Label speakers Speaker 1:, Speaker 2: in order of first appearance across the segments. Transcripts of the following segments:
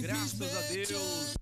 Speaker 1: Graças a Deus.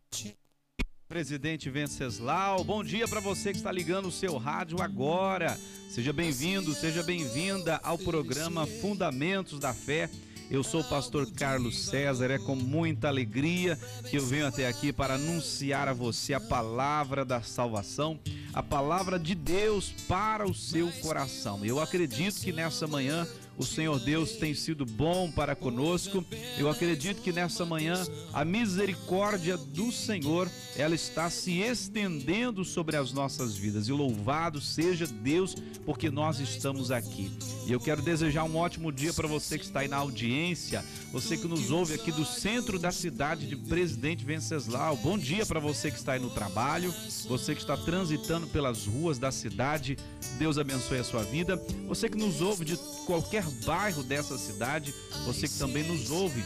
Speaker 1: Presidente Venceslau, bom dia para você que está ligando o seu rádio agora. Seja bem-vindo, seja bem-vinda ao programa Fundamentos da Fé. Eu sou o pastor Carlos César, é com muita alegria que eu venho até aqui para anunciar a você a palavra da salvação, a palavra de Deus para o seu coração. Eu acredito que nessa manhã o Senhor Deus tem sido bom para conosco. Eu acredito que nessa manhã a misericórdia do Senhor, ela está se estendendo sobre as nossas vidas. E louvado seja Deus porque nós estamos aqui. E eu quero desejar um ótimo dia para você que está aí na audiência, você que nos ouve aqui do centro da cidade de Presidente Venceslau. Bom dia para você que está aí no trabalho, você que está transitando pelas ruas da cidade. Deus abençoe a sua vida. Você que nos ouve de qualquer bairro dessa cidade, você que também nos ouve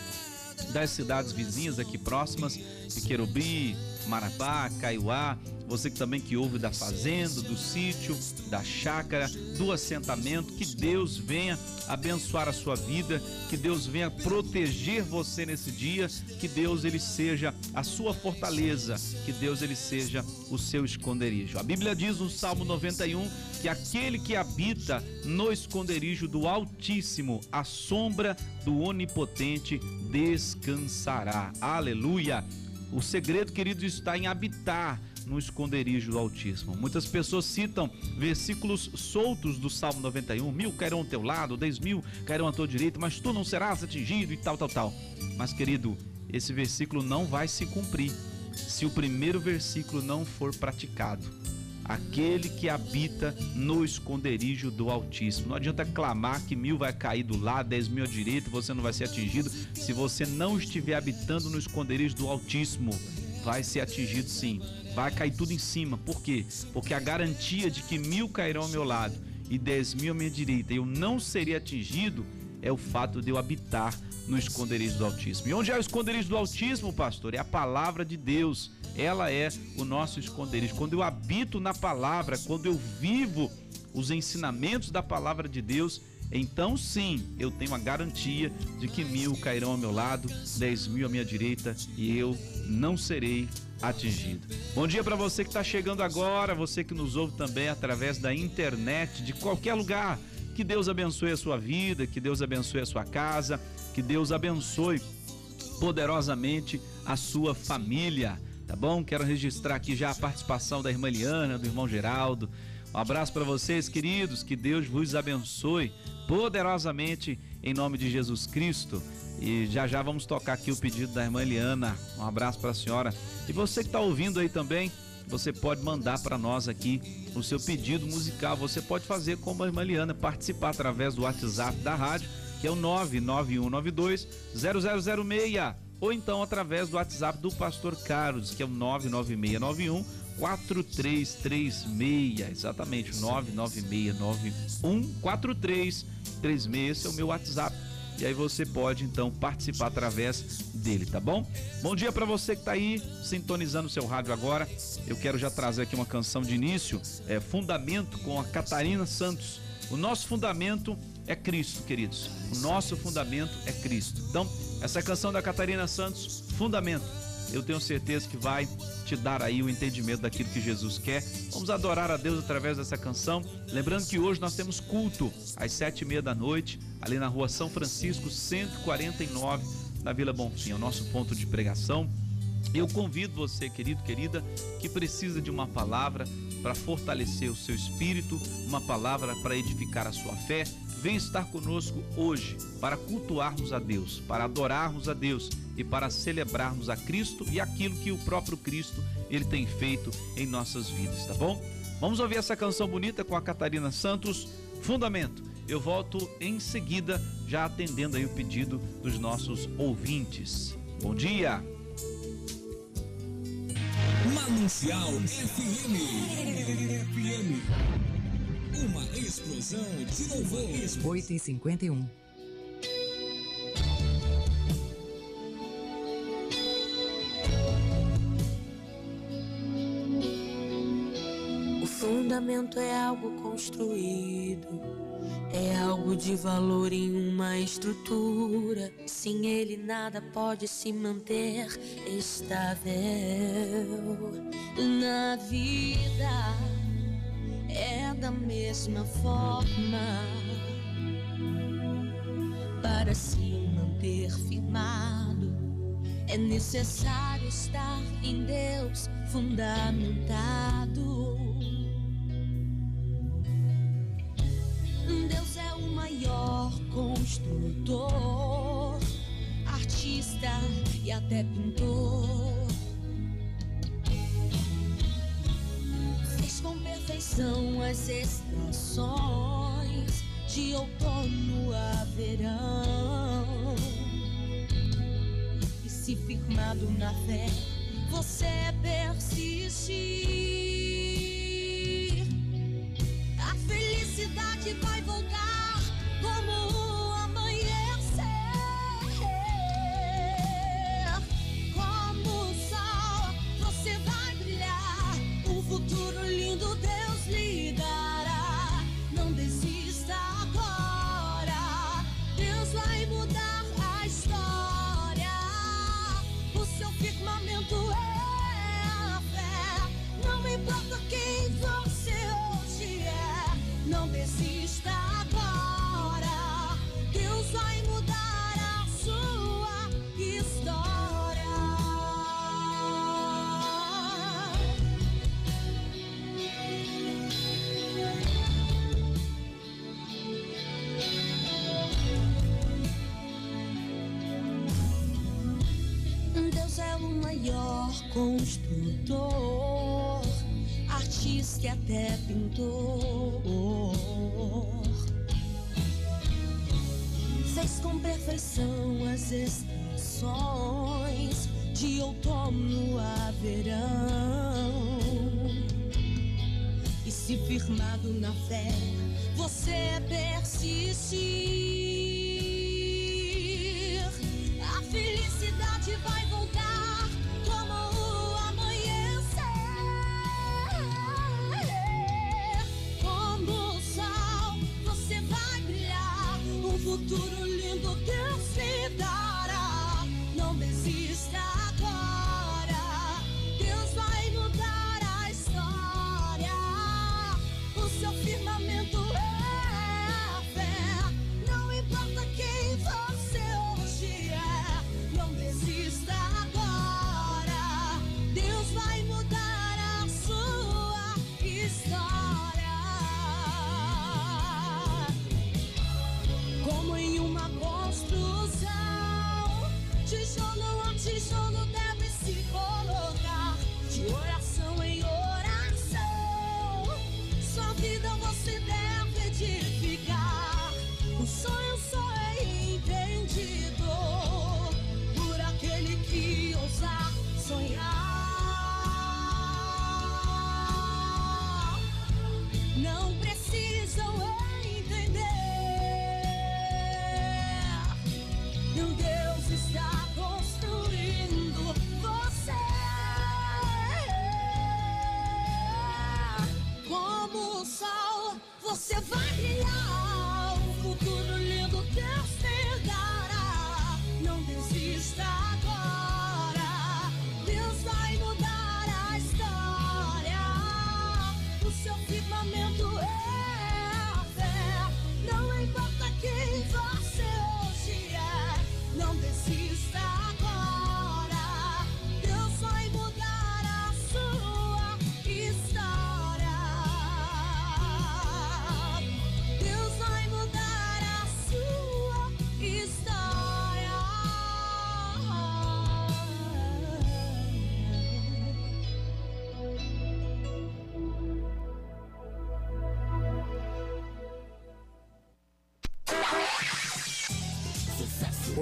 Speaker 1: das cidades vizinhas aqui próximas, Piquerubi, Marabá, Caiuá, você que também que ouve da fazenda, do sítio, da chácara, do assentamento, que Deus venha abençoar a sua vida, que Deus venha proteger você nesse dia, que Deus ele seja a sua fortaleza, que Deus ele seja o seu esconderijo. A Bíblia diz no Salmo 91 que aquele que habita no esconderijo do Altíssimo, a sombra do Onipotente descansará. Aleluia! O segredo, queridos, está em habitar no esconderijo do Altíssimo. Muitas pessoas citam versículos soltos do Salmo 91, mil cairão ao teu lado, dez mil cairão à tua direita, mas tu não serás atingido e tal, tal, tal. Mas, querido, esse versículo não vai se cumprir se o primeiro versículo não for praticado aquele que habita no esconderijo do Altíssimo. Não adianta clamar que mil vai cair do lado, dez mil à direita, você não vai ser atingido. Se você não estiver habitando no esconderijo do Altíssimo, vai ser atingido sim. Vai cair tudo em cima. Por quê? Porque a garantia de que mil cairão ao meu lado e dez mil à minha direita eu não serei atingido é o fato de eu habitar no esconderijo do Altíssimo. E onde é o esconderijo do Altíssimo, pastor? É a palavra de Deus. Ela é o nosso esconderijo. Quando eu habito na palavra, quando eu vivo os ensinamentos da palavra de Deus, então sim eu tenho a garantia de que mil cairão ao meu lado, dez mil à minha direita e eu não serei atingido. Bom dia para você que está chegando agora, você que nos ouve também através da internet, de qualquer lugar. Que Deus abençoe a sua vida, que Deus abençoe a sua casa, que Deus abençoe poderosamente a sua família, tá bom? Quero registrar aqui já a participação da irmã Eliana, do irmão Geraldo. Um abraço para vocês, queridos, que Deus vos abençoe poderosamente em nome de Jesus Cristo. E já já vamos tocar aqui o pedido da irmã Eliana. Um abraço para a senhora. E você que está ouvindo aí também, você pode mandar para nós aqui o seu pedido musical. Você pode fazer como a irmã Eliana, participar através do WhatsApp da rádio que é o 99192 0006, ou então através do WhatsApp do Pastor Carlos, que é o 99691 4336, exatamente, 99691 4336, esse é o meu WhatsApp. E aí você pode então participar através dele, tá bom? Bom dia para você que tá aí sintonizando seu rádio agora. Eu quero já trazer aqui uma canção de início, é Fundamento com a Catarina Santos. O nosso fundamento é Cristo, queridos. O nosso fundamento é Cristo. Então, essa canção da Catarina Santos, Fundamento, eu tenho certeza que vai te dar aí o entendimento daquilo que Jesus quer. Vamos adorar a Deus através dessa canção. Lembrando que hoje nós temos culto às sete e meia da noite, ali na rua São Francisco, 149, na Vila Bonfim, é o nosso ponto de pregação. Eu convido você, querido, querida, que precisa de uma palavra para fortalecer o seu espírito, uma palavra para edificar a sua fé Vem estar conosco hoje para cultuarmos a Deus, para adorarmos a Deus e para celebrarmos a Cristo e aquilo que o próprio Cristo ele tem feito em nossas vidas, tá bom? Vamos ouvir essa canção bonita com a Catarina Santos, Fundamento. Eu volto em seguida, já atendendo aí o pedido dos nossos ouvintes. Bom dia.
Speaker 2: Manancial FM. FM. Uma explosão de louvor.
Speaker 3: 8 e 51.
Speaker 4: O fundamento é algo construído
Speaker 3: É algo de valor em uma estrutura. Sem ele nada pode se manter estável. Na vida é da mesma forma. Para se manter firmado, é necessário estar em Deus fundamentado. Deus é o maior construtor, artista e até pintor. Com perfeição as estações, de outono a verão. E se firmado na fé, você persistir. felicidade vai construtor, artista e até pintor. Fez com perfeição as estações, de outono a verão. E se firmado na fé, você persistir. A felicidade vai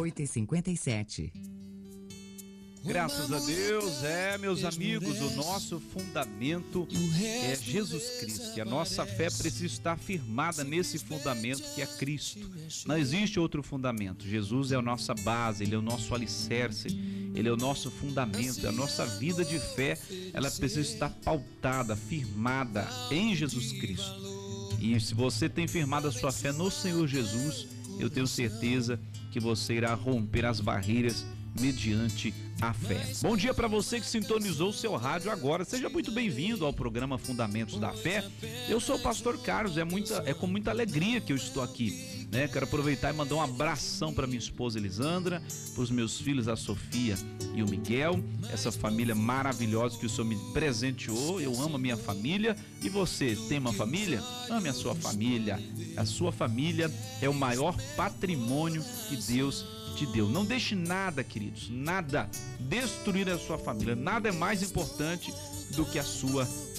Speaker 4: 8 e 57
Speaker 1: Graças a Deus, é, meus amigos, o nosso fundamento é Jesus Cristo. E a nossa fé precisa estar firmada nesse fundamento que é Cristo. Não existe outro fundamento. Jesus é a nossa base, ele é o nosso alicerce, ele é o nosso fundamento. A nossa vida de fé, ela precisa estar pautada, firmada em Jesus Cristo. E se você tem firmado a sua fé no Senhor Jesus, eu tenho certeza que você irá romper as barreiras mediante a fé. Bom dia para você que sintonizou o seu rádio agora. Seja muito bem-vindo ao programa Fundamentos da Fé. Eu sou o pastor Carlos, é muita é com muita alegria que eu estou aqui né? Quero aproveitar e mandar um abração para minha esposa Elisandra, para os meus filhos a Sofia e o Miguel, essa família maravilhosa que o Senhor me presenteou. Eu amo a minha família. E você tem uma família? Ame a sua família. A sua família é o maior patrimônio que Deus te deu. Não deixe nada, queridos, nada destruir a sua família. Nada é mais importante do que a sua família.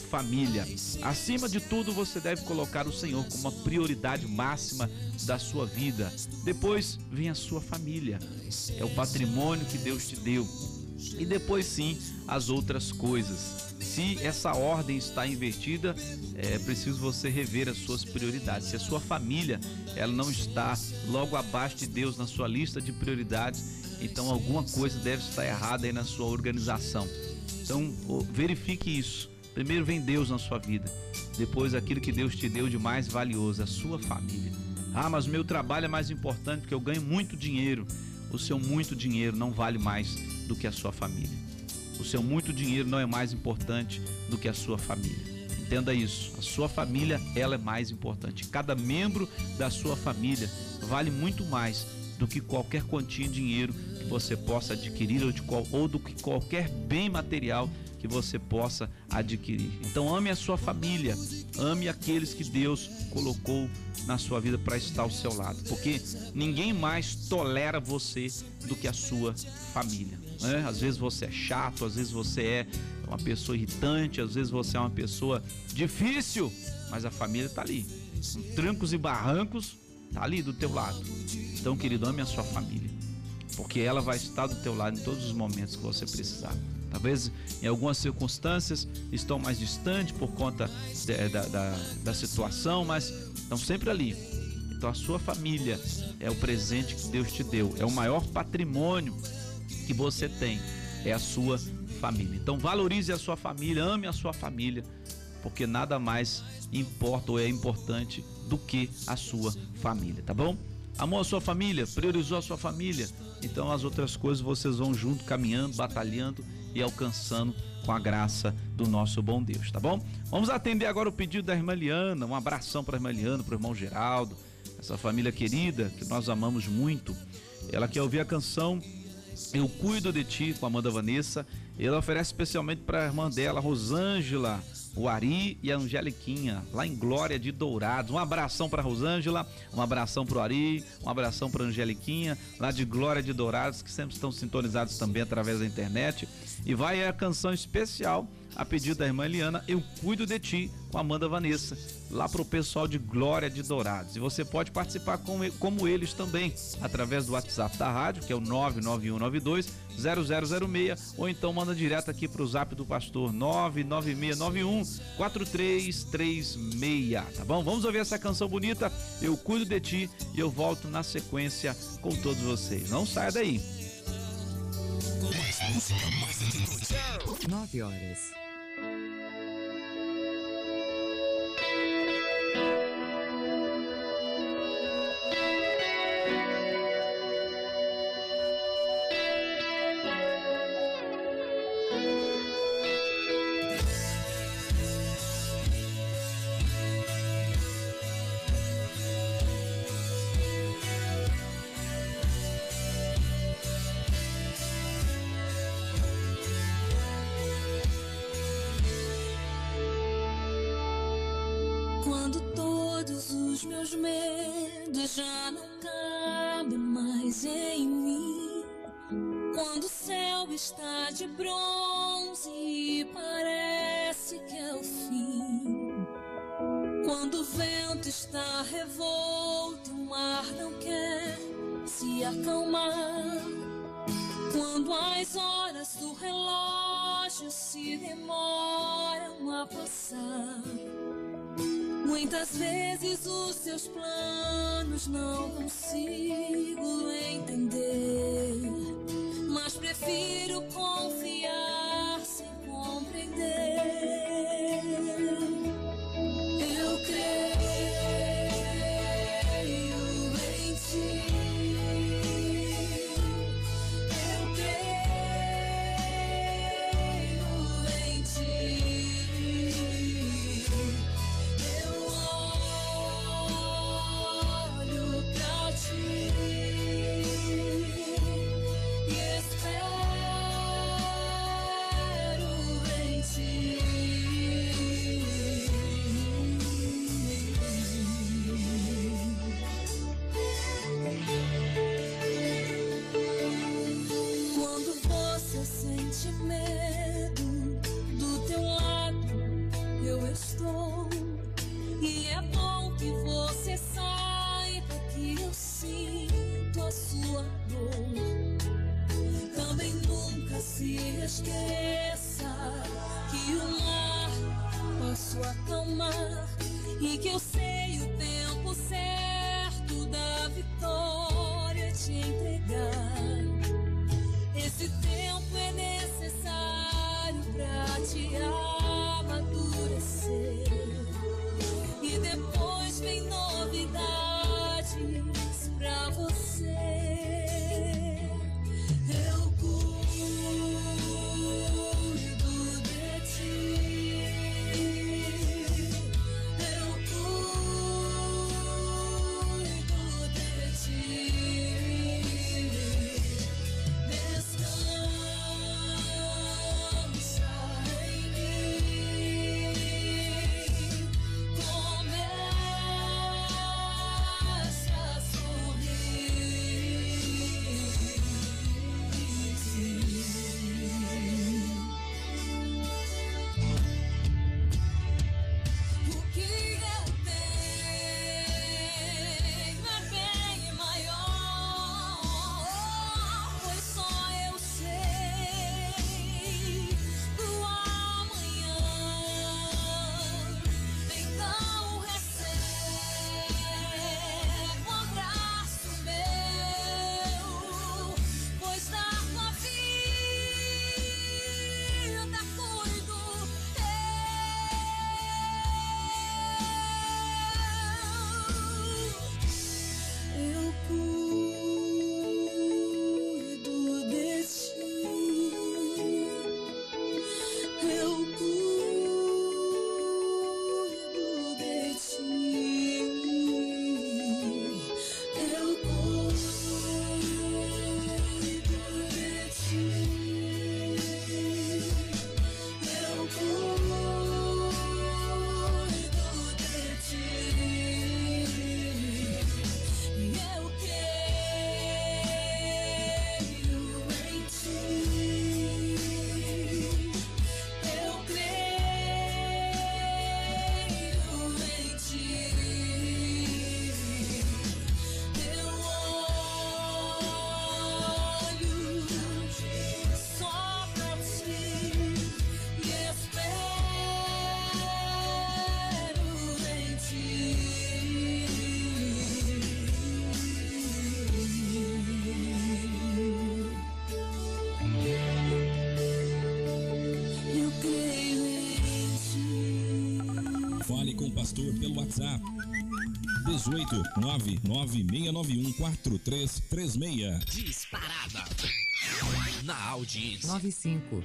Speaker 1: Acima de tudo, você deve colocar o Senhor como a prioridade máxima da sua vida. Depois vem a sua família. É o patrimônio que Deus te deu. E depois sim as outras coisas. Se essa ordem está invertida, é preciso você rever as suas prioridades. Se a sua família ela não está logo abaixo de Deus na sua lista de prioridades, então alguma coisa deve estar errada aí na sua organização. Então verifique isso. Primeiro vem Deus na sua vida, depois aquilo que Deus te deu de mais valioso, a sua família. Ah, mas meu trabalho é mais importante porque eu ganho muito dinheiro. O seu muito dinheiro não vale mais do que a sua família. O seu muito dinheiro não é mais importante do que a sua família. Entenda isso. A sua família, ela é mais importante. Cada membro da sua família vale muito mais do que qualquer quantia de dinheiro que você possa adquirir ou, de qual, ou do que qualquer bem material que você possa adquirir. Então ame a sua família, ame aqueles que Deus colocou na sua vida para estar ao seu lado, porque ninguém mais tolera você do que a sua família. Né? Às vezes você é chato, às vezes você é uma pessoa irritante, às vezes você é uma pessoa difícil, mas a família está ali, trancos e barrancos, está ali do teu lado. Então, querido, ame a sua família, porque ela vai estar do teu lado em todos os momentos que você precisar. Talvez em algumas circunstâncias estão mais distantes por conta de, da, da, da situação, mas estão sempre ali. Então a sua família é o presente que Deus te deu, é o maior patrimônio que você tem, é a sua família. Então valorize a sua família, ame a sua família, porque nada mais importa ou é importante do que a sua família, tá bom? Amou a sua família, priorizou a sua família, então as outras coisas vocês vão junto, caminhando, batalhando e alcançando com a graça do nosso bom Deus, tá bom? Vamos atender agora o pedido da irmã Liana, um abração para a irmã Liana, para o irmão Geraldo, essa família querida que nós amamos muito. Ela quer ouvir a canção Eu Cuido de Ti com a Amanda Vanessa. Ela oferece especialmente para a irmã dela, Rosângela o Ari e a Angeliquinha, lá em Glória de Dourados. Um abração para Rosângela, um abração para o Ari, um abração para Angeliquinha, lá de Glória de Dourados, que sempre estão sintonizados também através da internet. E vai a canção especial a pedido da irmã Eliana, Eu Cuido de Ti, com Amanda Vanessa, lá para o pessoal de Glória de Dourados. E você pode participar com, como eles também, através do WhatsApp da rádio, que é o 99192 0006, ou então manda direto aqui para o zap do pastor 99691 4336, tá bom? Vamos ouvir essa canção bonita, Eu Cuido de Ti, e eu volto na sequência com todos vocês. Não saia daí.
Speaker 2: Mais música, mais atitude.
Speaker 4: 9 horas.
Speaker 2: 18 99691 4336.
Speaker 5: Disparada na audiência.
Speaker 4: 95.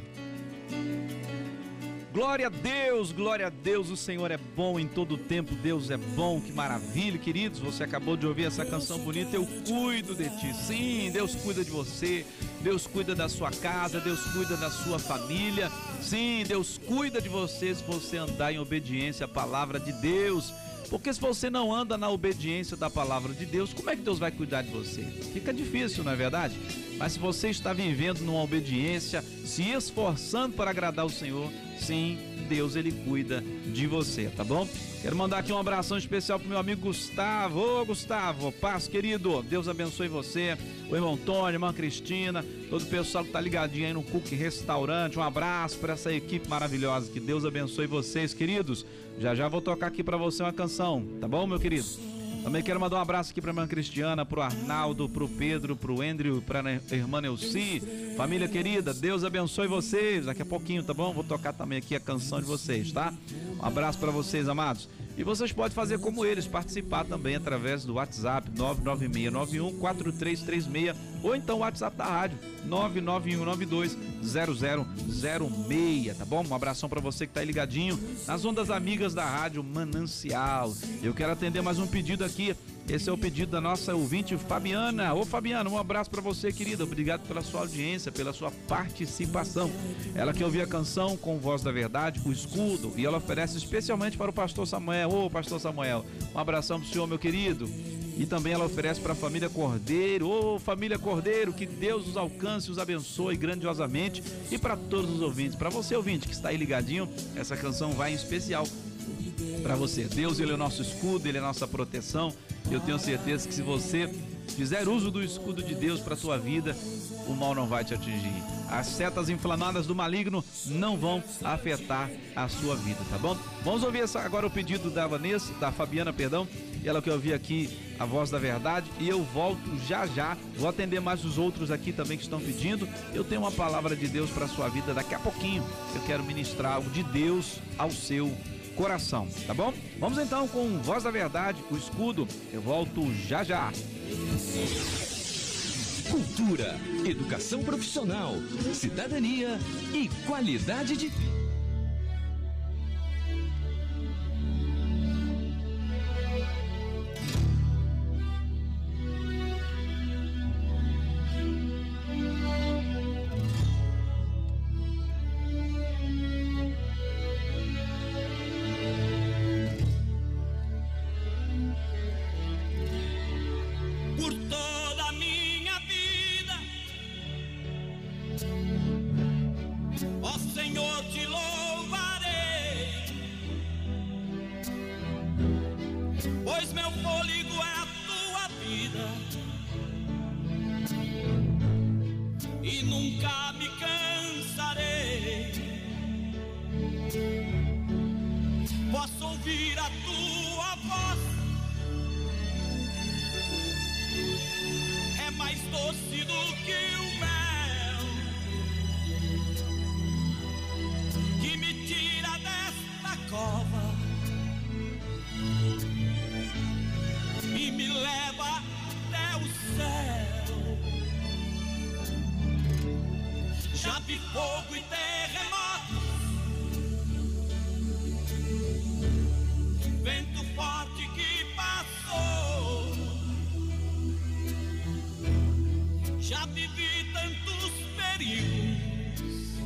Speaker 1: Glória a Deus, glória a Deus, o Senhor é bom em todo tempo, Deus é bom, que maravilha, queridos. Você acabou de ouvir essa canção bonita, eu cuido de ti. Sim, Deus cuida de você, Deus cuida da sua casa, Deus cuida da sua família. Sim, Deus cuida de você se você andar em obediência à palavra de Deus. Porque se você não anda na obediência da palavra de Deus, como é que Deus vai cuidar de você? Fica difícil, não é verdade? Mas se você está vivendo numa obediência, se esforçando para agradar o Senhor, sim, Deus ele cuida de você, tá bom? Quero mandar aqui um abração especial pro meu amigo Gustavo. Ô Gustavo, paz querido, Deus abençoe você, o irmão Tony, a irmã Cristina, todo o pessoal que tá ligadinho aí no Cook Restaurante. Um abraço para essa equipe maravilhosa. Que Deus abençoe vocês, queridos. Já já vou tocar aqui para você uma canção, tá bom, meu querido? Também quero mandar um abraço aqui pra irmã Cristiana, pro Arnaldo, pro Pedro, pro Andrew, pra ne- irmã Neuci. Família querida, Deus abençoe vocês. Daqui a pouquinho, tá bom? Vou tocar também aqui a canção de vocês, tá? Um abraço pra vocês, amados. E vocês podem fazer como eles, participar também através do WhatsApp 99691 4336 ou então o WhatsApp da rádio 99192 0006, tá bom? Um abração pra você que tá aí ligadinho nas ondas amigas da rádio Manancial. Eu quero atender mais um pedido aqui. Esse é o pedido da nossa ouvinte Fabiana. Ô Fabiana, um abraço pra você, querida. Obrigado pela sua audiência, pela sua participação. Ela que ouviu a canção com voz da verdade, o escudo, e ela oferece especialmente para o pastor Samuel. Ô pastor Samuel, um abração pro senhor, meu querido. E também ela oferece para a família Cordeiro. Ô família Cordeiro, que Deus os alcance, os abençoe grandiosamente. E para todos os ouvintes, para você ouvinte que está aí ligadinho, essa canção vai em especial para você. Deus, ele é o nosso escudo, ele é a nossa proteção. Eu tenho certeza que se você fizer uso do escudo de Deus para tua vida, o mal não vai te atingir. As setas inflamadas do maligno não vão afetar a sua vida, tá bom? Vamos ouvir essa- agora o pedido da Vanessa, da Fabiana, perdão. E ela quer ouvir aqui a voz da verdade. E eu volto já já. Vou atender mais os outros aqui também que estão pedindo. Eu tenho uma palavra de Deus para a sua vida daqui a pouquinho. Eu quero ministrar algo de Deus ao seu coração, tá bom? Vamos então com Voz da Verdade, o escudo. Eu volto já já.
Speaker 5: Cultura, educação profissional, cidadania e qualidade de
Speaker 6: por Vi fogo e terremoto, vento forte que passou. Já vivi tantos perigos,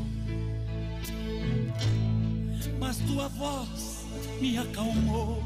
Speaker 6: mas tua voz me acalmou.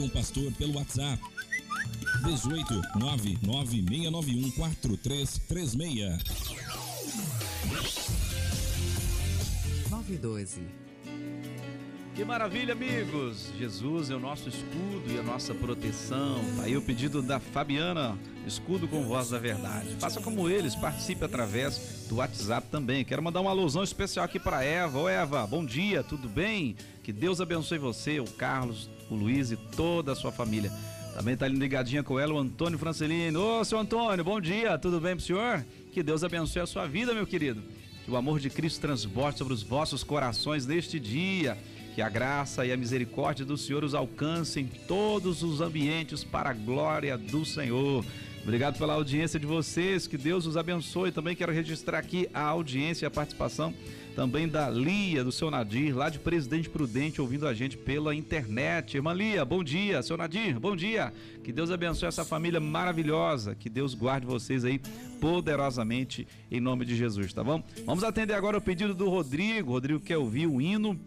Speaker 2: Com o pastor pelo WhatsApp. 18 99691 4336.
Speaker 4: 912.
Speaker 1: Que maravilha, amigos! Jesus é o nosso escudo e a nossa proteção. Tá aí o pedido da Fabiana, escudo com voz da verdade. Faça como eles, participe através do WhatsApp também. Quero mandar uma alusão especial aqui para Eva. Ô Eva, bom dia, tudo bem? Que Deus abençoe você, o Carlos, o Luiz e toda a sua família. Também tá ligadinha com ela o Antônio Francelino. Ô, seu Antônio, bom dia, tudo bem pro senhor? Que Deus abençoe a sua vida, meu querido. Que o amor de Cristo transborde sobre os vossos corações neste dia. Que a graça e a misericórdia do Senhor os alcancem em todos os ambientes para a glória do Senhor. Obrigado pela audiência de vocês, que Deus os abençoe. Também quero registrar aqui a audiência e a participação também da Lia, do seu Nadir, lá de Presidente Prudente, ouvindo a gente pela internet. Irmã Lia, bom dia. Seu Nadir, bom dia. Que Deus abençoe essa família maravilhosa. Que Deus guarde vocês aí poderosamente em nome de Jesus, tá bom? Vamos atender agora o pedido do Rodrigo. Rodrigo quer ouvir o hino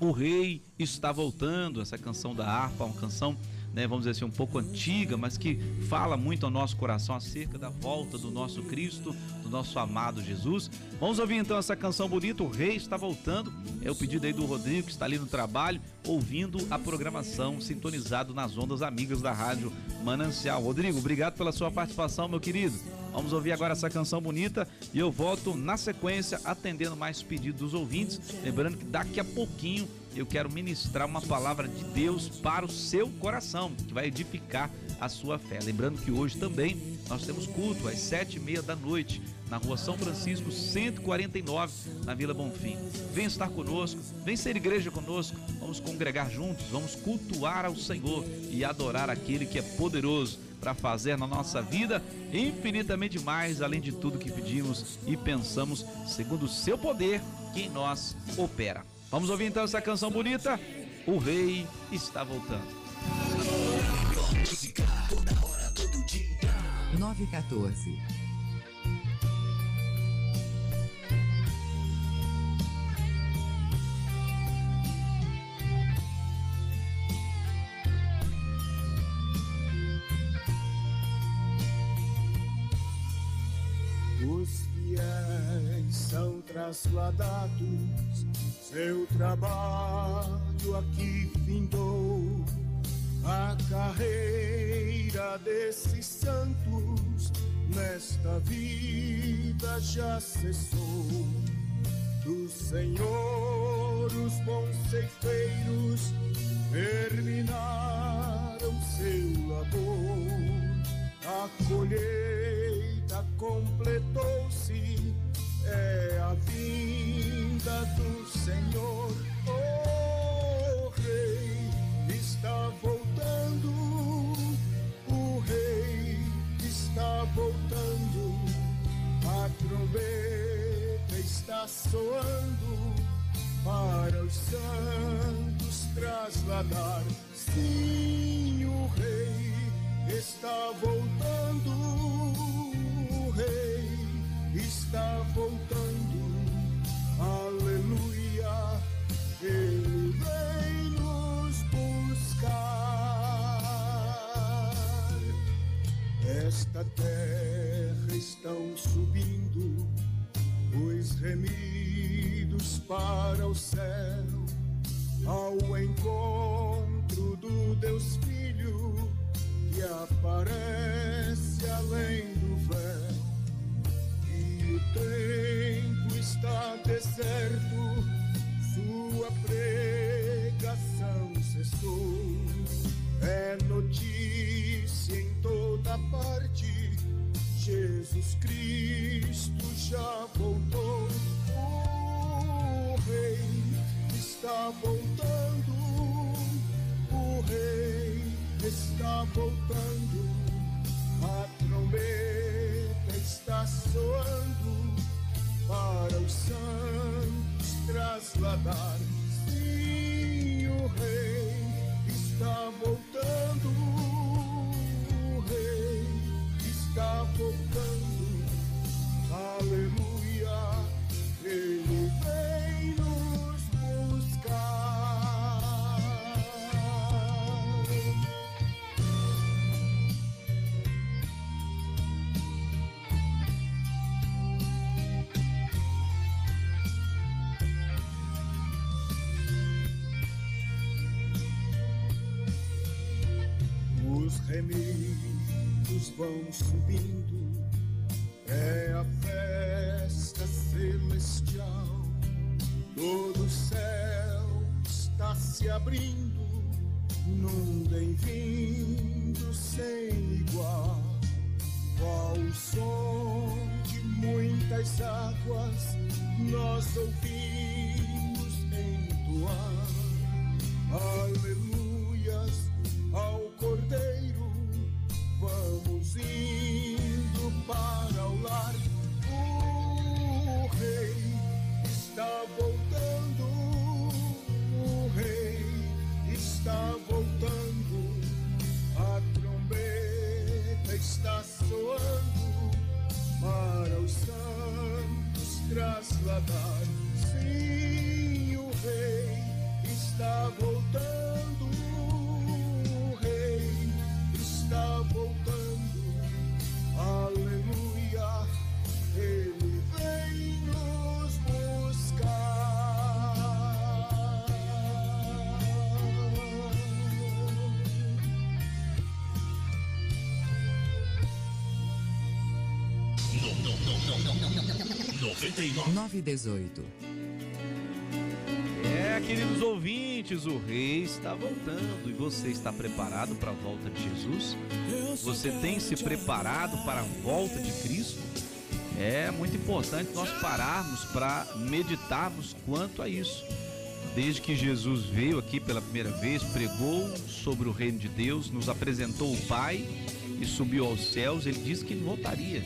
Speaker 1: o Rei está voltando, essa canção da harpa, uma canção, né, vamos dizer assim, um pouco antiga, mas que fala muito ao nosso coração acerca da volta do nosso Cristo, do nosso amado Jesus. Vamos ouvir então essa canção bonita, O Rei está voltando. É o pedido aí do Rodrigo, que está ali no trabalho, ouvindo a programação, sintonizado nas ondas amigas da Rádio Manancial. Rodrigo, obrigado pela sua participação, meu querido. Vamos ouvir agora essa canção bonita e eu volto na sequência atendendo mais pedidos dos ouvintes. Lembrando que daqui a pouquinho eu quero ministrar uma palavra de Deus para o seu coração, que vai edificar a sua fé. Lembrando que hoje também nós temos culto às sete e meia da noite na rua São Francisco 149, na Vila Bonfim. Vem estar conosco, vem ser igreja conosco, vamos congregar juntos, vamos cultuar ao Senhor e adorar aquele que é poderoso para fazer na nossa vida infinitamente mais, além de tudo que pedimos e pensamos, segundo o seu poder que em nós opera. Vamos ouvir então essa canção bonita? O Rei está voltando.
Speaker 4: 914.
Speaker 7: Os fiéis são trasladados, seu trabalho aqui findou. A carreira desses santos nesta vida já cessou. Do Senhor os bons ceifeiros terminaram seu labor. A colheita completou-se, é a vinda do Senhor. O Rei está voltando, o Rei está voltando, a trombeta está soando para os santos trasladar. Sim, o Rei está voltando, Rei está voltando, aleluia, Ele vem nos buscar. Esta terra estão subindo os remidos para o céu, ao encontro do Deus Filho que aparece além do véu. O tempo está deserto, sua pregação cessou. É notícia em toda parte, Jesus Cristo já voltou. O Rei está voltando, o Rei está voltando, trasladar. Vão subindo, é a festa celestial. Todo o céu está se abrindo
Speaker 4: 9 e 18.
Speaker 1: É, queridos ouvintes, o rei está voltando e você está preparado para a volta de Jesus? Você tem se preparado para a volta de Cristo? É muito importante nós pararmos para meditarmos quanto a isso. Desde que Jesus veio aqui pela primeira vez, pregou sobre o reino de Deus, nos apresentou o Pai e subiu aos céus, ele disse que voltaria.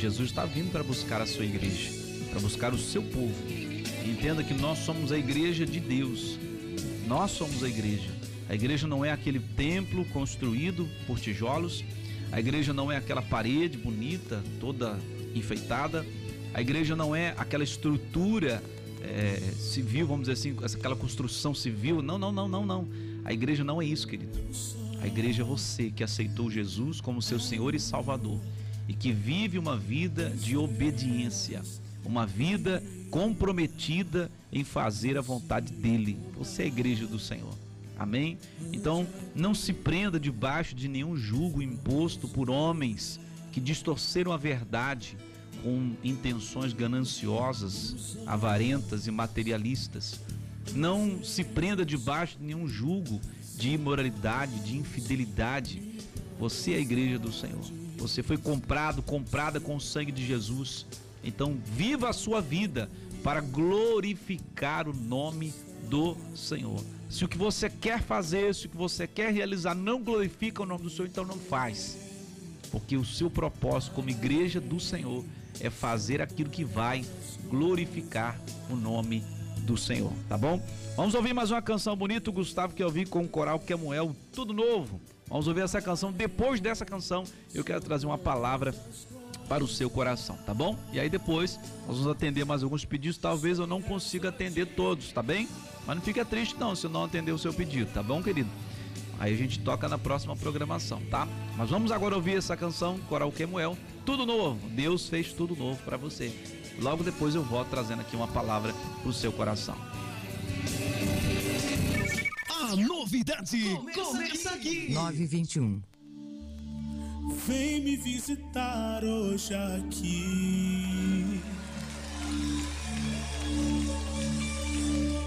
Speaker 1: Jesus está vindo para buscar a sua igreja, para buscar o seu povo. Entenda que nós somos a igreja de Deus. Nós somos a igreja. A igreja não é aquele templo construído por tijolos. A igreja não é aquela parede bonita, toda enfeitada. A igreja não é aquela estrutura é, civil, vamos dizer assim, aquela construção civil. Não, não, não, não, não. A igreja não é isso, querido. A igreja é você que aceitou Jesus como seu Senhor e Salvador e que vive uma vida de obediência, uma vida comprometida em fazer a vontade dele. Você é a igreja do Senhor. Amém? Então, não se prenda debaixo de nenhum julgo imposto por homens que distorceram a verdade com intenções gananciosas, avarentas e materialistas. Não se prenda debaixo de nenhum julgo de imoralidade, de infidelidade. Você é a igreja do Senhor. Você foi comprado, comprada com o sangue de Jesus. Então, viva a sua vida para glorificar o nome do Senhor. Se o que você quer fazer, se o que você quer realizar não glorifica o nome do Senhor, então não faz. Porque o seu propósito como igreja do Senhor é fazer aquilo que vai glorificar o nome do Senhor, tá bom? Vamos ouvir mais uma canção bonita, Gustavo que eu vi com o coral Quemuel, tudo novo. Vamos ouvir essa canção. Depois dessa canção, eu quero trazer uma palavra para o seu coração, tá bom? E aí depois nós vamos atender mais alguns pedidos. Talvez eu não consiga atender todos, tá bem? Mas não fica triste não se eu não atender o seu pedido, tá bom, querido? Aí a gente toca na próxima programação, tá? Mas vamos agora ouvir essa canção, Coral Quemuel, tudo novo. Deus fez tudo novo para você. Logo depois eu volto trazendo aqui uma palavra para o seu coração.
Speaker 2: A novidade começa aqui.
Speaker 4: 9 e 21.
Speaker 8: Vem me visitar hoje aqui.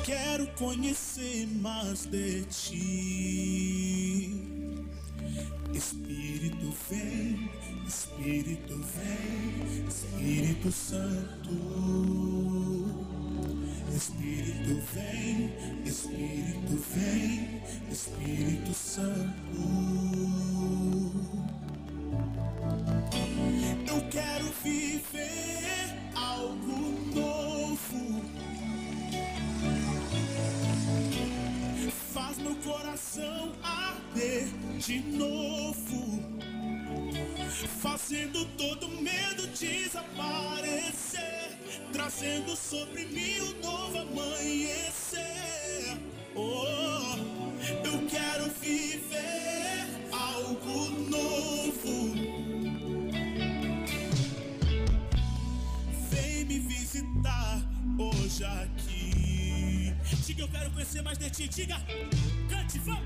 Speaker 8: Quero conhecer mais de ti. Espírito vem, Espírito vem, Espírito Santo. Espírito vem, Espírito vem, Espírito Santo. Eu quero viver algo novo. Faz meu coração arder de novo. Fazendo todo medo desaparecer Trazendo sobre mim um novo amanhecer. Oh, eu quero viver algo novo. Vem me visitar hoje aqui. Diga, eu quero conhecer mais de ti, diga Cante, vamos!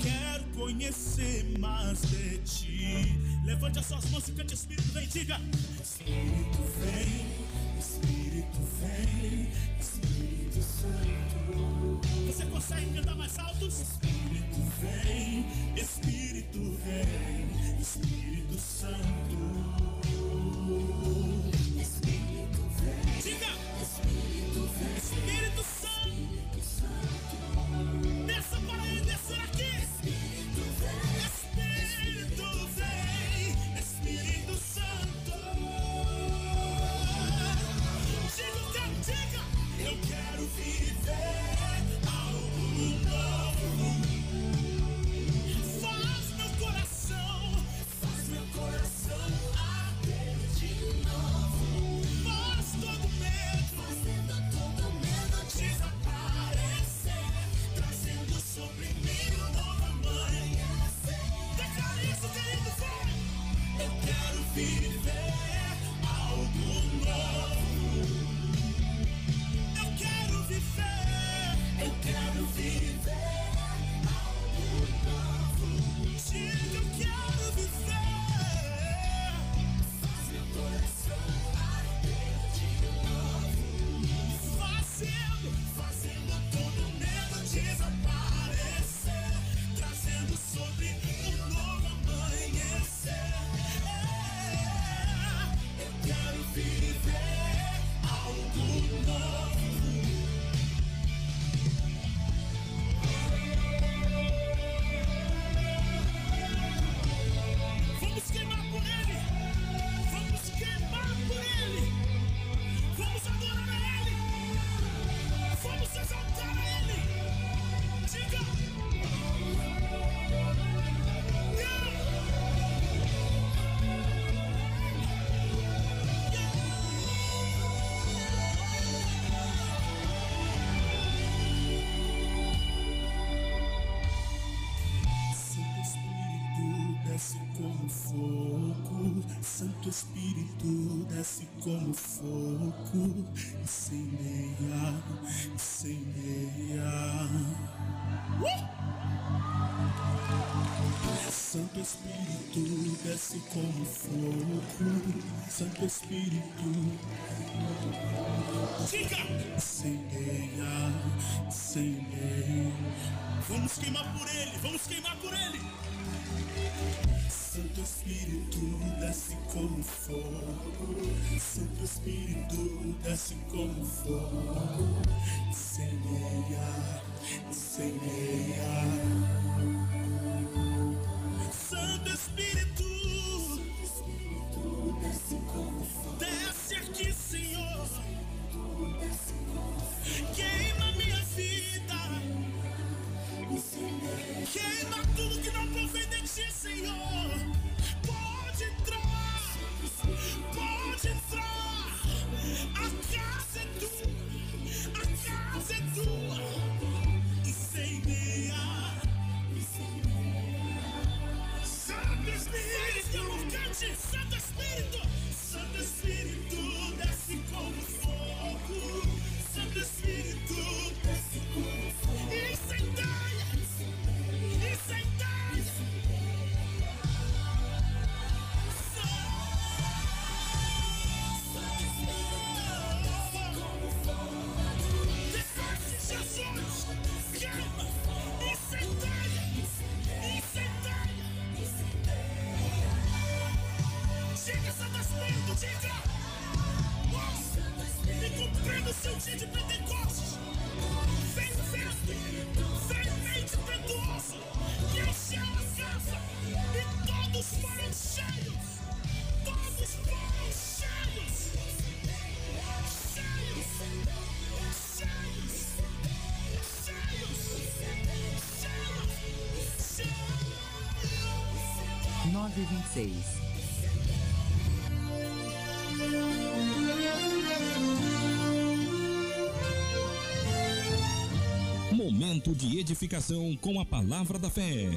Speaker 8: Quero conhecer mais de ti. Levante as suas mãos e cante Espírito vem, diga. Espírito vem, Espírito vem, Espírito Santo. Você consegue cantar mais alto? Espírito vem, Espírito vem, Espírito Santo. Espírito. Fica! Senha, Senhor. Vamos queimar por Ele, vamos queimar por Ele. Santo Espírito, desce como fogo. Santo Espírito, desce como fogo. Semeia, semeia.
Speaker 4: vocês.
Speaker 2: Momento de edificação com a palavra da fé.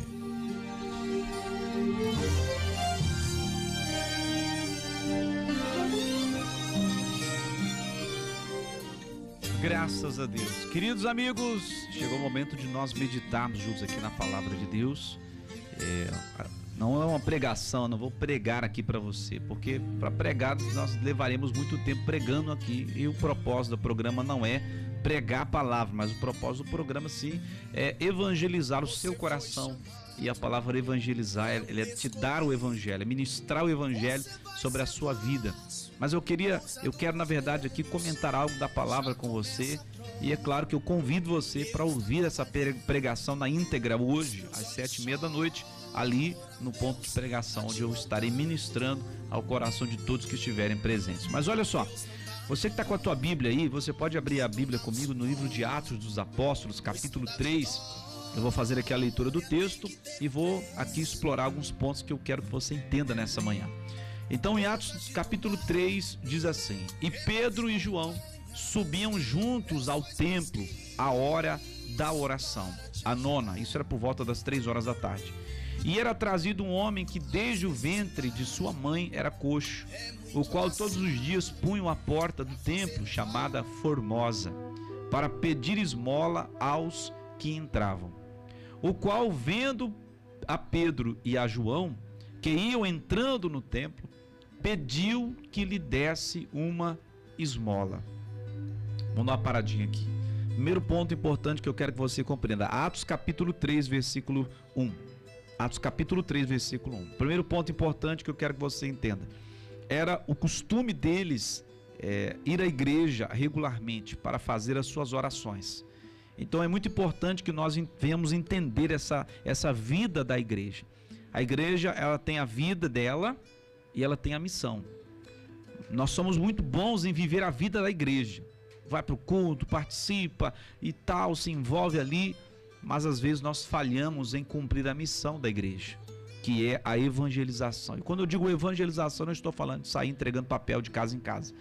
Speaker 1: Graças a Deus. Queridos amigos, chegou o momento de nós meditarmos juntos aqui na palavra de Deus. É, não é uma pregação, não vou pregar aqui para você, porque para pregar nós levaremos muito tempo pregando aqui e o propósito do programa não é pregar a palavra, mas o propósito do programa sim é evangelizar o seu coração. E a palavra evangelizar, ele é te dar o evangelho, é ministrar o evangelho sobre a sua vida. Mas eu queria, eu quero na verdade aqui comentar algo da palavra com você. E é claro que eu convido você para ouvir essa pregação na íntegra hoje, às sete e meia da noite, ali no ponto de pregação, onde eu estarei ministrando ao coração de todos que estiverem presentes. Mas olha só, você que está com a tua Bíblia aí, você pode abrir a Bíblia comigo no livro de Atos dos Apóstolos, capítulo 3. Eu vou fazer aqui a leitura do texto e vou aqui explorar alguns pontos que eu quero que você entenda nessa manhã. Então, em Atos capítulo 3, diz assim: E Pedro e João subiam juntos ao templo à hora da oração, a nona, isso era por volta das três horas da tarde. E era trazido um homem que desde o ventre de sua mãe era coxo o qual todos os dias punham a porta do templo, chamada Formosa, para pedir esmola aos que entravam. O qual, vendo a Pedro e a João, que iam entrando no templo, pediu que lhe desse uma esmola. Vamos dar uma paradinha aqui. Primeiro ponto importante que eu quero que você compreenda. Atos capítulo 3, versículo 1. Atos capítulo 3, versículo 1. Primeiro ponto importante que eu quero que você entenda era o costume deles é, ir à igreja regularmente para fazer as suas orações. Então é muito importante que nós venhamos entender essa, essa vida da igreja. A igreja ela tem a vida dela e ela tem a missão. Nós somos muito bons em viver a vida da igreja. Vai para o culto, participa e tal, se envolve ali, mas às vezes nós falhamos em cumprir a missão da igreja que é a evangelização. E quando eu digo evangelização, não estou falando de sair entregando papel de casa em casa,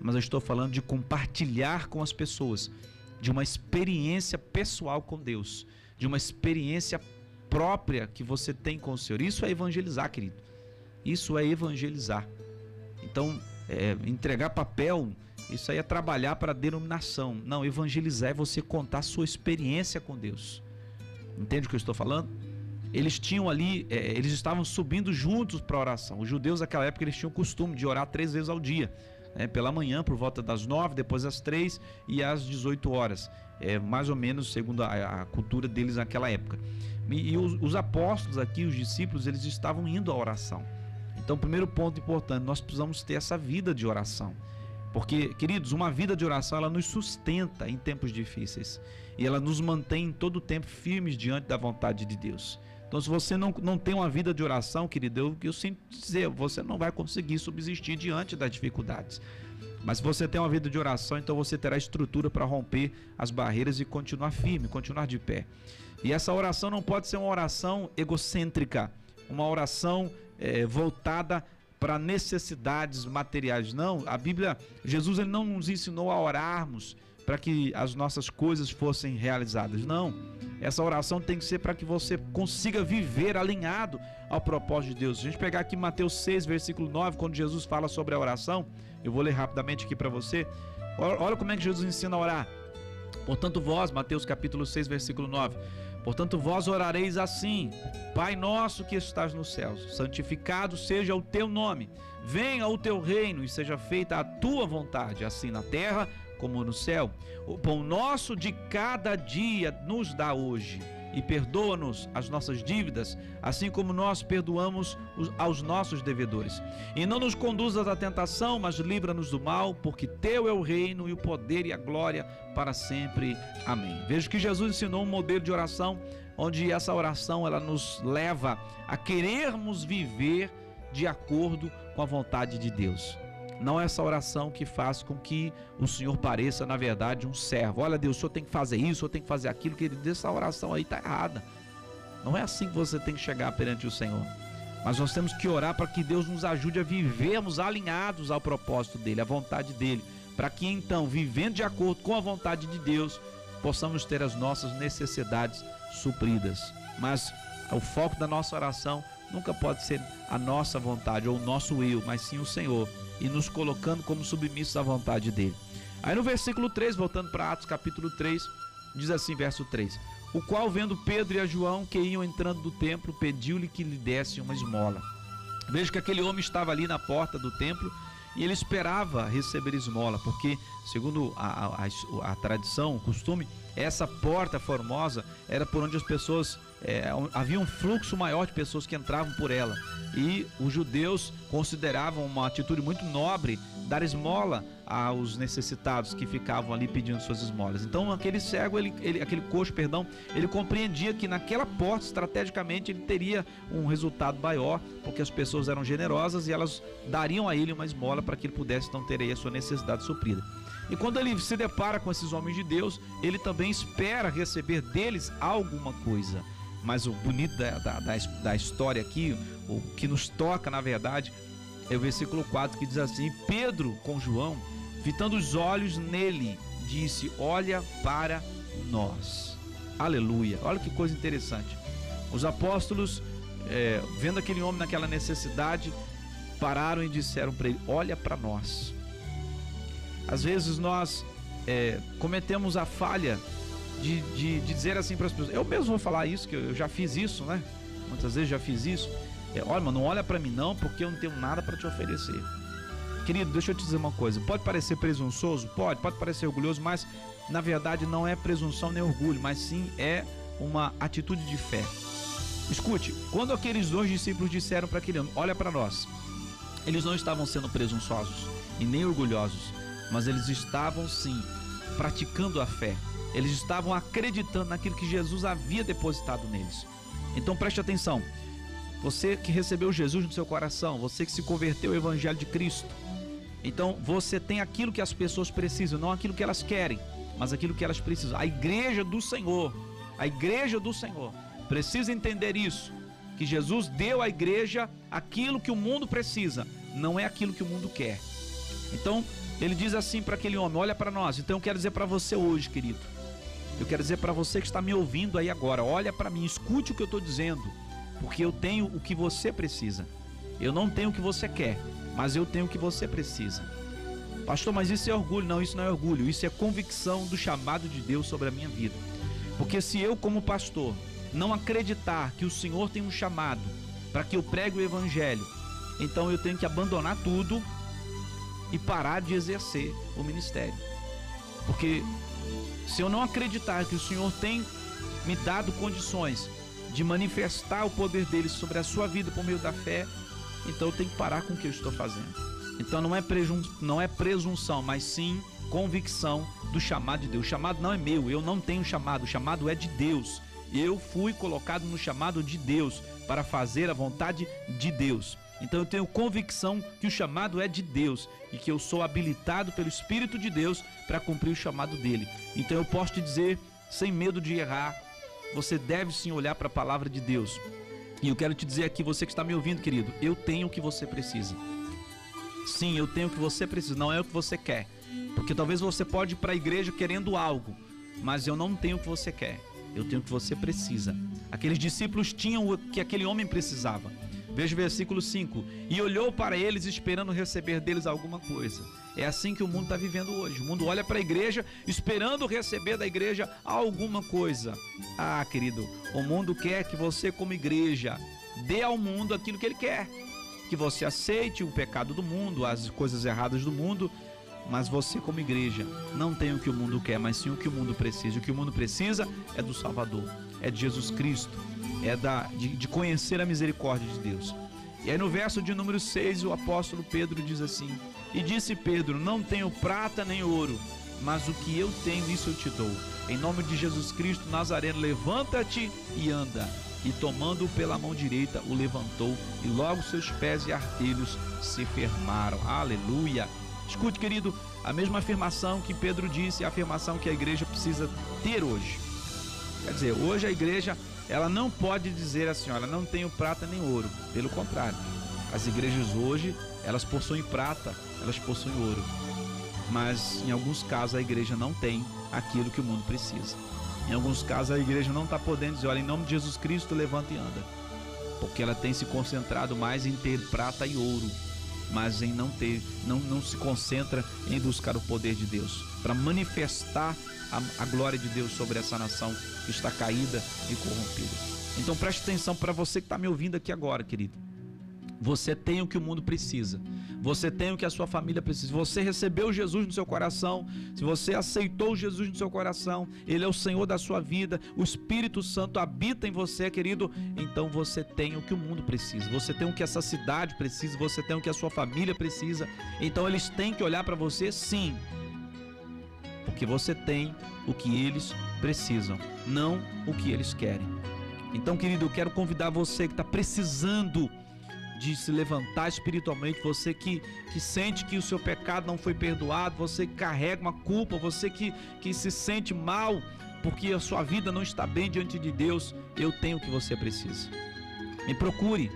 Speaker 1: mas eu estou falando de compartilhar com as pessoas de uma experiência pessoal com Deus, de uma experiência própria que você tem com o Senhor. Isso é evangelizar, querido. Isso é evangelizar. Então, é, entregar papel, isso aí é trabalhar para a denominação. Não, evangelizar é você contar a sua experiência com Deus. Entende o que eu estou falando? eles tinham ali, é, eles estavam subindo juntos para a oração. Os judeus naquela época eles tinham o costume de orar três vezes ao dia, né? pela manhã por volta das nove, depois às três e às 18 horas, é mais ou menos segundo a, a cultura deles naquela época. E, e os, os, apóstolos aqui, os discípulos, eles estavam indo à oração. Então, primeiro ponto importante, nós precisamos ter essa vida de oração. Porque, queridos, uma vida de oração ela nos sustenta em tempos difíceis e ela nos mantém em todo o tempo firmes diante da vontade de Deus. Então, se você não, não tem uma vida de oração, querido, eu, eu sinto dizer, você não vai conseguir subsistir diante das dificuldades. Mas se você tem uma vida de oração, então você terá estrutura para romper as barreiras e continuar firme, continuar de pé. E essa oração não pode ser uma oração egocêntrica, uma oração é, voltada para necessidades materiais. Não, a Bíblia, Jesus ele não nos ensinou a orarmos para que as nossas coisas fossem realizadas. Não. Essa oração tem que ser para que você consiga viver alinhado ao propósito de Deus. Se a gente pegar aqui Mateus 6, versículo 9, quando Jesus fala sobre a oração, eu vou ler rapidamente aqui para você. Olha como é que Jesus ensina a orar. Portanto, vós, Mateus capítulo 6, versículo 9. Portanto, vós orareis assim: Pai nosso que estás nos céus, santificado seja o teu nome. Venha o teu reino e seja feita a tua vontade, assim na terra como no céu. O pão nosso de cada dia nos dá hoje. E perdoa-nos as nossas dívidas, assim como nós perdoamos aos nossos devedores. E não nos conduzas à tentação, mas livra-nos do mal, porque teu é o reino e o poder e a glória para sempre. Amém. Vejo que Jesus ensinou um modelo de oração onde essa oração ela nos leva a querermos viver de acordo com a vontade de Deus. Não é essa oração que faz com que o Senhor pareça, na verdade, um servo. Olha, Deus, o Senhor tem que fazer isso, o Senhor tem que fazer aquilo, que essa oração aí está errada. Não é assim que você tem que chegar perante o Senhor. Mas nós temos que orar para que Deus nos ajude a vivermos alinhados ao propósito dele, à vontade dele, para que então, vivendo de acordo com a vontade de Deus, possamos ter as nossas necessidades supridas. Mas o foco da nossa oração nunca pode ser a nossa vontade ou o nosso eu, mas sim o Senhor e nos colocando como submissos à vontade dele. Aí no versículo 3, voltando para Atos capítulo 3, diz assim, verso 3: o qual, vendo Pedro e a João que iam entrando do templo, pediu-lhe que lhe desse uma esmola. Veja que aquele homem estava ali na porta do templo e ele esperava receber esmola, porque, segundo a, a, a tradição, o costume, essa porta formosa era por onde as pessoas. É, havia um fluxo maior de pessoas que entravam por ela. E os judeus consideravam uma atitude muito nobre dar esmola aos necessitados que ficavam ali pedindo suas esmolas. Então aquele cego, ele, ele, aquele coxo, perdão, ele compreendia que naquela porta, estrategicamente, ele teria um resultado maior, porque as pessoas eram generosas e elas dariam a ele uma esmola para que ele pudesse então ter aí a sua necessidade suprida. E quando ele se depara com esses homens de Deus, ele também espera receber deles alguma coisa. Mas o bonito da, da, da, da história aqui, o que nos toca na verdade, é o versículo 4 que diz assim: Pedro com João, fitando os olhos nele, disse: Olha para nós. Aleluia. Olha que coisa interessante. Os apóstolos, é, vendo aquele homem naquela necessidade, pararam e disseram para ele: Olha para nós. Às vezes nós é, cometemos a falha de, de, de dizer assim para as pessoas: Eu mesmo vou falar isso, que eu já fiz isso, né? Muitas vezes já fiz isso. É, olha, mano, não olha para mim não, porque eu não tenho nada para te oferecer. Querido, deixa eu te dizer uma coisa. Pode parecer presunçoso? Pode, pode parecer orgulhoso, mas na verdade não é presunção nem orgulho, mas sim é uma atitude de fé. Escute, quando aqueles dois discípulos disseram para aquele homem: Olha para nós, eles não estavam sendo presunçosos e nem orgulhosos, mas eles estavam sim praticando a fé. Eles estavam acreditando naquilo que Jesus havia depositado neles. Então preste atenção. Você que recebeu Jesus no seu coração, você que se converteu ao Evangelho de Cristo. Então você tem aquilo que as pessoas precisam, não aquilo que elas querem, mas aquilo que elas precisam. A igreja do Senhor, a igreja do Senhor, precisa entender isso. Que Jesus deu à igreja aquilo que o mundo precisa, não é aquilo que o mundo quer. Então, ele diz assim para aquele homem: Olha para nós. Então, eu quero dizer para você hoje, querido. Eu quero dizer para você que está me ouvindo aí agora: olha para mim, escute o que eu estou dizendo porque eu tenho o que você precisa. Eu não tenho o que você quer, mas eu tenho o que você precisa. Pastor, mas isso é orgulho? Não, isso não é orgulho, isso é convicção do chamado de Deus sobre a minha vida. Porque se eu, como pastor, não acreditar que o Senhor tem um chamado para que eu pregue o evangelho, então eu tenho que abandonar tudo e parar de exercer o ministério. Porque se eu não acreditar que o Senhor tem me dado condições de manifestar o poder dele sobre a sua vida por meio da fé, então eu tenho que parar com o que eu estou fazendo. Então não é, prejun, não é presunção, mas sim convicção do chamado de Deus. O chamado não é meu, eu não tenho chamado, o chamado é de Deus. Eu fui colocado no chamado de Deus para fazer a vontade de Deus. Então eu tenho convicção que o chamado é de Deus e que eu sou habilitado pelo Espírito de Deus para cumprir o chamado dele. Então eu posso te dizer, sem medo de errar, você deve sim olhar para a palavra de Deus. E eu quero te dizer aqui, você que está me ouvindo, querido, eu tenho o que você precisa. Sim, eu tenho o que você precisa, não é o que você quer. Porque talvez você pode ir para a igreja querendo algo, mas eu não tenho o que você quer. Eu tenho o que você precisa. Aqueles discípulos tinham o que aquele homem precisava. Veja o versículo 5. E olhou para eles esperando receber deles alguma coisa. É assim que o mundo está vivendo hoje. O mundo olha para a igreja esperando receber da igreja alguma coisa. Ah, querido, o mundo quer que você, como igreja, dê ao mundo aquilo que ele quer. Que você aceite o pecado do mundo, as coisas erradas do mundo, mas você, como igreja, não tem o que o mundo quer, mas sim o que o mundo precisa. O que o mundo precisa é do Salvador, é de Jesus Cristo, é da, de, de conhecer a misericórdia de Deus. E aí no verso de número 6, o apóstolo Pedro diz assim: E disse Pedro: Não tenho prata nem ouro, mas o que eu tenho, isso eu te dou. Em nome de Jesus Cristo Nazareno, levanta-te e anda. E tomando-o pela mão direita, o levantou, e logo seus pés e artelhos se firmaram. Aleluia! Escute, querido, a mesma afirmação que Pedro disse a afirmação que a igreja precisa ter hoje. Quer dizer, hoje a igreja ela não pode dizer assim, olha, não tenho prata nem ouro. Pelo contrário, as igrejas hoje, elas possuem prata, elas possuem ouro. Mas em alguns casos a igreja não tem aquilo que o mundo precisa. Em alguns casos a igreja não está podendo dizer, olha, em nome de Jesus Cristo, levanta e anda. Porque ela tem se concentrado mais em ter prata e ouro. Mas em não ter, não, não se concentra em buscar o poder de Deus, para manifestar a, a glória de Deus sobre essa nação que está caída e corrompida. Então preste atenção para você que está me ouvindo aqui agora, querido. Você tem o que o mundo precisa. Você tem o que a sua família precisa. Você recebeu Jesus no seu coração. Se você aceitou Jesus no seu coração, Ele é o Senhor da sua vida. O Espírito Santo habita em você, querido. Então você tem o que o mundo precisa. Você tem o que essa cidade precisa. Você tem o que a sua família precisa. Então eles têm que olhar para você, sim. Porque você tem o que eles precisam, não o que eles querem. Então, querido, eu quero convidar você que está precisando de se levantar espiritualmente, você que, que sente que o seu pecado não foi perdoado, você que carrega uma culpa, você que, que se sente mal porque a sua vida não está bem diante de Deus, eu tenho o que você precisa. Me procure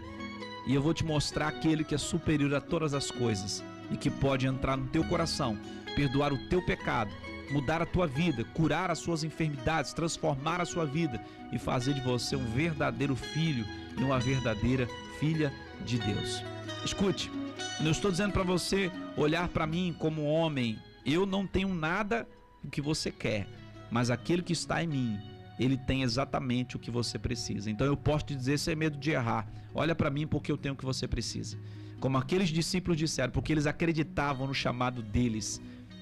Speaker 1: e eu vou te mostrar aquele que é superior a todas as coisas e que pode entrar no teu coração, perdoar o teu pecado, mudar a tua vida, curar as suas enfermidades, transformar a sua vida e fazer de você um verdadeiro filho e uma verdadeira filha de Deus. Escute, eu não estou dizendo para você olhar para mim como homem. Eu não tenho nada o que você quer, mas aquele que está em mim, ele tem exatamente o que você precisa. Então eu posso te dizer sem medo de errar. Olha para mim porque eu tenho o que você precisa. Como aqueles discípulos disseram, porque eles acreditavam no chamado deles.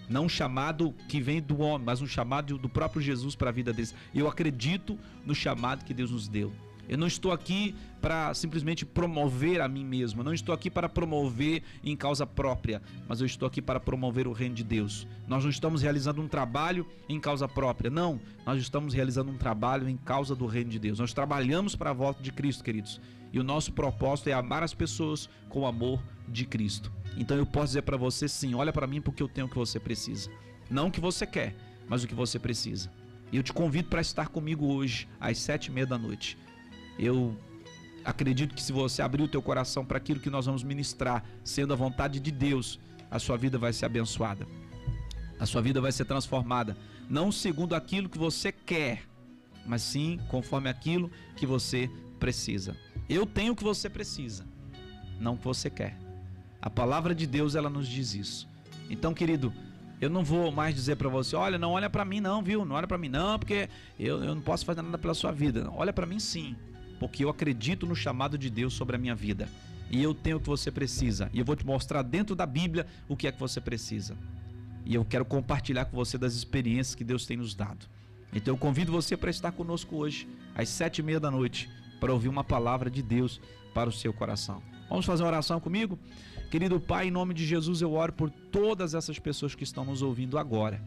Speaker 1: Não um chamado que vem do homem, mas um chamado do próprio Jesus para a vida deles. Eu acredito no chamado que Deus nos deu. Eu não estou aqui para simplesmente promover a mim mesmo. Eu não estou aqui para promover em causa própria, mas eu estou aqui para promover o reino de Deus. Nós não estamos realizando um trabalho em causa própria. Não, nós estamos realizando um trabalho em causa do reino de Deus. Nós trabalhamos para a volta de Cristo, queridos. E o nosso propósito é amar as pessoas com o amor de Cristo. Então eu posso dizer para você sim, olha para mim porque eu tenho o que você precisa. Não o que você quer, mas o que você precisa. E eu te convido para estar comigo hoje, às sete e meia da noite. Eu acredito que se você abrir o teu coração para aquilo que nós vamos ministrar, sendo a vontade de Deus, a sua vida vai ser abençoada. A sua vida vai ser transformada, não segundo aquilo que você quer, mas sim conforme aquilo que você precisa. Eu tenho o que você precisa, não o que você quer. A palavra de Deus ela nos diz isso. Então, querido, eu não vou mais dizer para você, olha, não olha para mim não, viu? Não olha para mim não, porque eu, eu não posso fazer nada pela sua vida. Olha para mim sim porque eu acredito no chamado de Deus sobre a minha vida. E eu tenho o que você precisa. E eu vou te mostrar dentro da Bíblia o que é que você precisa. E eu quero compartilhar com você das experiências que Deus tem nos dado. Então eu convido você para estar conosco hoje, às sete e meia da noite, para ouvir uma palavra de Deus para o seu coração. Vamos fazer uma oração comigo? Querido Pai, em nome de Jesus, eu oro por todas essas pessoas que estão nos ouvindo agora.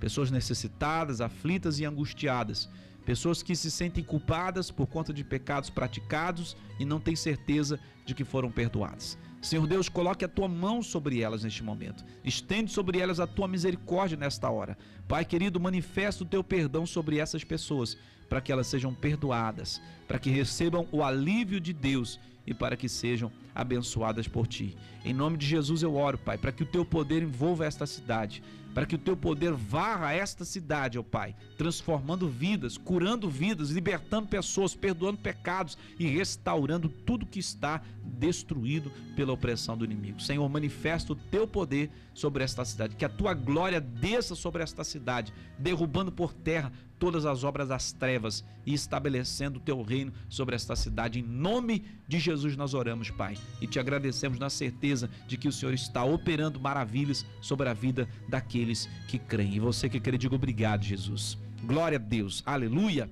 Speaker 1: Pessoas necessitadas, aflitas e angustiadas Pessoas que se sentem culpadas por conta de pecados praticados e não têm certeza de que foram perdoadas. Senhor Deus, coloque a tua mão sobre elas neste momento. Estende sobre elas a tua misericórdia nesta hora. Pai querido, manifesta o teu perdão sobre essas pessoas, para que elas sejam perdoadas, para que recebam o alívio de Deus e para que sejam abençoadas por ti. Em nome de Jesus eu oro, Pai, para que o teu poder envolva esta cidade para que o teu poder varra esta cidade, ó Pai, transformando vidas, curando vidas, libertando pessoas, perdoando pecados e restaurando tudo que está destruído pela opressão do inimigo. Senhor, manifesta o teu poder sobre esta cidade, que a tua glória desça sobre esta cidade, derrubando por terra todas as obras das trevas e estabelecendo o teu reino sobre esta cidade. Em nome de Jesus nós oramos, Pai, e te agradecemos na certeza de que o Senhor está operando maravilhas sobre a vida que creem. E você que crê, diga obrigado, Jesus. Glória a Deus. Aleluia.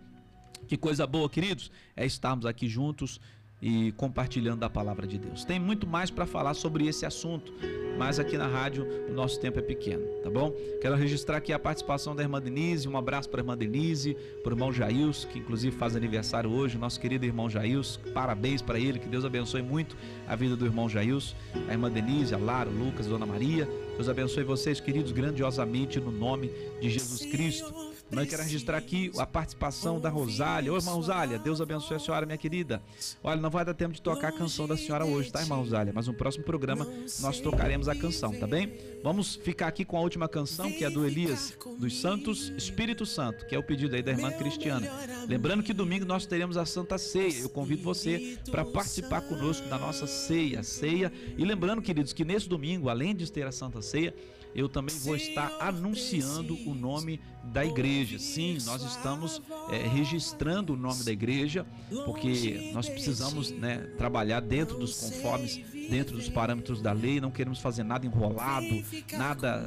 Speaker 1: Que coisa boa, queridos, é estarmos aqui juntos e compartilhando a palavra de Deus. Tem muito mais para falar sobre esse assunto, mas aqui na rádio o nosso tempo é pequeno, tá bom? Quero registrar aqui a participação da irmã Denise, um abraço para a irmã Denise, para o irmão Jails, que inclusive faz aniversário hoje, nosso querido irmão Jails, parabéns para ele, que Deus abençoe muito a vida do irmão Jails, a irmã Denise, a Lara, o Lucas, a Dona Maria, Deus abençoe vocês, queridos, grandiosamente no nome de Jesus Cristo. Nós quero registrar aqui a participação da Rosália. Ô, irmã Rosália, Deus abençoe a senhora, minha querida. Olha, não vai dar tempo de tocar a canção da senhora hoje, tá, irmã Rosália? Mas no próximo programa nós tocaremos a canção, tá bem? Vamos ficar aqui com a última canção, que é do Elias dos Santos, Espírito Santo, que é o pedido aí da irmã Cristiana. Lembrando que domingo nós teremos a Santa Ceia. Eu convido você para participar conosco da nossa ceia, ceia. E lembrando, queridos, que nesse domingo, além de ter a Santa Ceia, eu também vou estar anunciando o nome da igreja. Sim, nós estamos é, registrando o nome da igreja, porque nós precisamos né, trabalhar dentro dos conformes, dentro dos parâmetros da lei, não queremos fazer nada enrolado, nada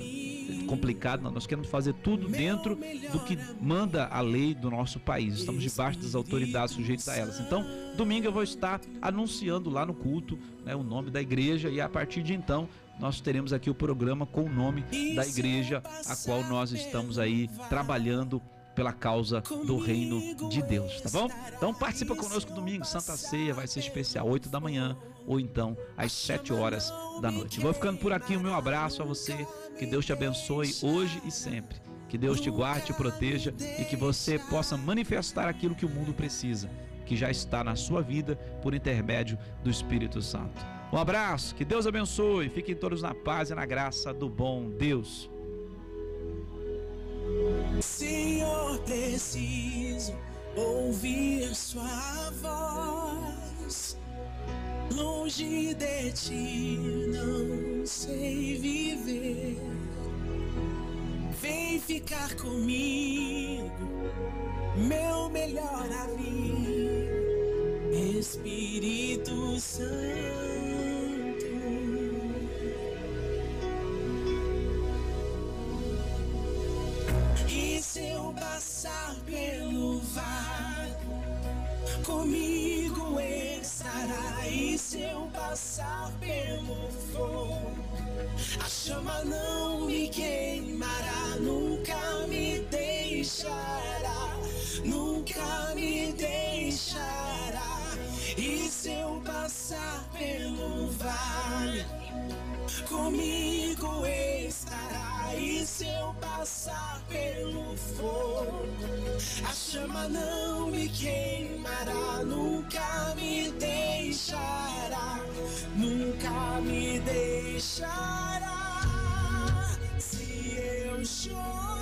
Speaker 1: complicado, não. nós queremos fazer tudo dentro do que manda a lei do nosso país. Estamos debaixo das autoridades sujeitas a elas. Então, domingo eu vou estar anunciando lá no culto né, o nome da igreja e a partir de então nós teremos aqui o programa com o nome da igreja a qual nós estamos aí trabalhando pela causa do reino de Deus, tá bom? Então participa conosco domingo, Santa Ceia vai ser especial, 8 da manhã ou então às 7 horas da noite. Vou ficando por aqui, o meu abraço a você, que Deus te abençoe hoje e sempre. Que Deus te guarde, te proteja e que você possa manifestar aquilo que o mundo precisa, que já está na sua vida por intermédio do Espírito Santo. Um abraço, que Deus abençoe, fiquem todos na paz e na graça do bom Deus.
Speaker 9: Senhor, preciso ouvir Sua voz. Longe de ti não sei viver. Vem ficar comigo, meu melhor amigo, Espírito Santo. Se eu passar pelo vale, comigo estará. E se eu passar pelo fogo, a chama não me queimará, nunca me deixará, nunca me deixará. E se eu passar pelo vale, comigo estará. E se eu passar pelo fogo, a chama não me queimará, nunca me deixará, nunca me deixará. Se eu chorar,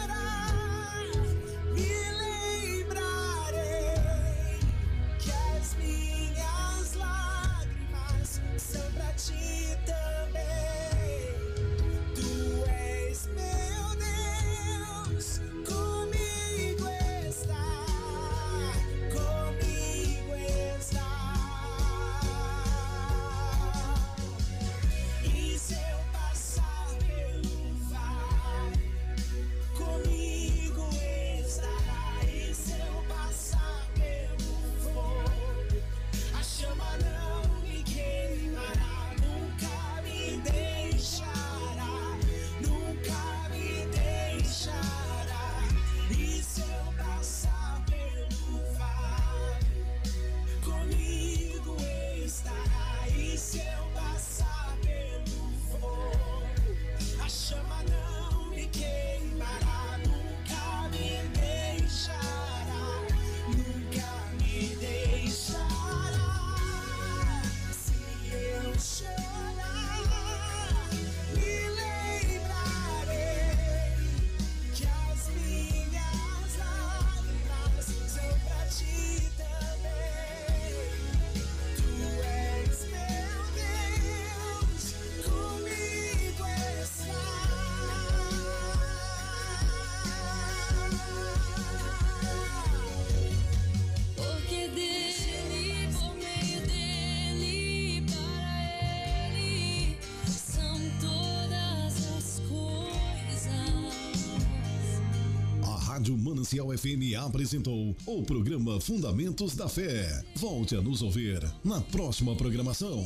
Speaker 10: Rádio Manancial FM apresentou o programa Fundamentos da Fé. Volte a nos ouvir na próxima programação.